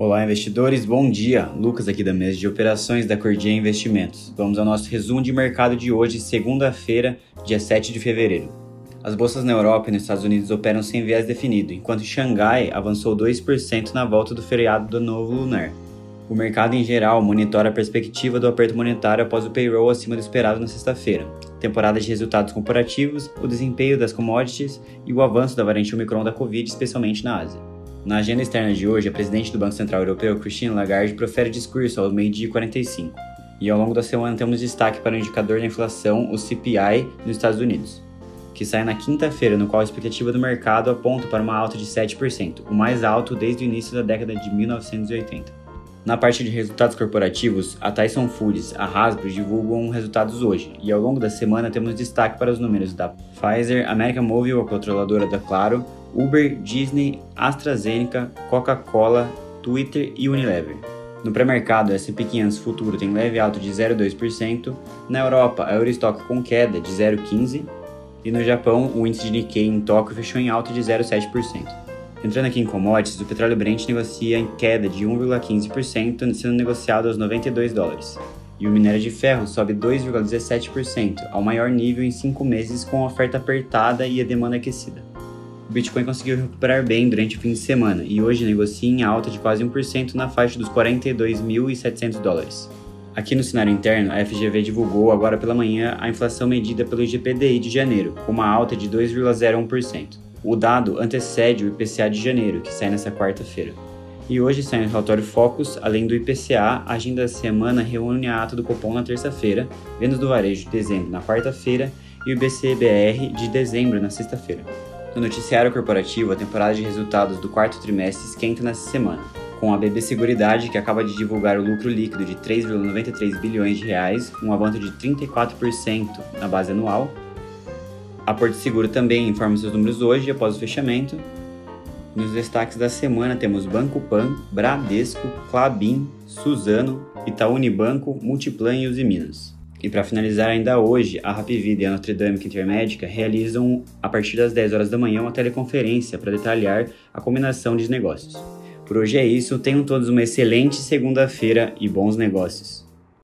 Olá, investidores, bom dia! Lucas aqui da mesa de operações da Cordia Investimentos. Vamos ao nosso resumo de mercado de hoje, segunda-feira, dia 7 de fevereiro. As bolsas na Europa e nos Estados Unidos operam sem viés definido, enquanto Xangai avançou 2% na volta do feriado do novo lunar. O mercado em geral monitora a perspectiva do aperto monetário após o payroll acima do esperado na sexta-feira, temporada de resultados corporativos, o desempenho das commodities e o avanço da variante Omicron da Covid, especialmente na Ásia. Na agenda externa de hoje, a presidente do Banco Central Europeu, Christine Lagarde, profere discurso ao meio-dia 45. E ao longo da semana temos destaque para o indicador da inflação, o CPI, nos Estados Unidos, que sai na quinta-feira, no qual a expectativa do mercado aponta para uma alta de 7%, o mais alto desde o início da década de 1980. Na parte de resultados corporativos, a Tyson Foods, a Hasbro divulgam resultados hoje, e ao longo da semana temos destaque para os números da Pfizer, American Mobile, a controladora da Claro, Uber, Disney, AstraZeneca, Coca-Cola, Twitter e Unilever. No pré-mercado, S&P 500 futuro tem leve alta de 0,2%, na Europa, a Eurostock com queda de 0,15% e no Japão, o índice de Nikkei em Tóquio fechou em alta de 0,7%. Entrando aqui em commodities, o petróleo Brent negocia em queda de 1,15%, sendo negociado aos 92 dólares. E o minério de ferro sobe 2,17%, ao maior nível em cinco meses com a oferta apertada e a demanda aquecida o Bitcoin conseguiu recuperar bem durante o fim de semana e hoje negocia em alta de quase 1% na faixa dos 42.700 dólares. Aqui no cenário interno, a FGV divulgou agora pela manhã a inflação medida pelo IGPDI de janeiro, com uma alta de 2,01%. O dado antecede o IPCA de janeiro, que sai nesta quarta-feira. E hoje sai o relatório Focus, além do IPCA, a agenda da semana reúne a ata do Copom na terça-feira, vendas do varejo de dezembro na quarta-feira e o BCBR de dezembro na sexta-feira. No noticiário corporativo, a temporada de resultados do quarto trimestre esquenta nessa semana, com a BB Seguridade, que acaba de divulgar o lucro líquido de 3,93 bilhões de reais, um avanço de 34% na base anual. A Porto Seguro também informa seus números hoje, após o fechamento. Nos destaques da semana temos Banco Pan, Bradesco, Clabin, Suzano, Itaú Unibanco, Multiplan e Usiminas. E para finalizar ainda hoje, a Rapvida e a Notre Dame Intermédica realizam, a partir das 10 horas da manhã, uma teleconferência para detalhar a combinação de negócios. Por hoje é isso, tenham todos uma excelente segunda-feira e bons negócios.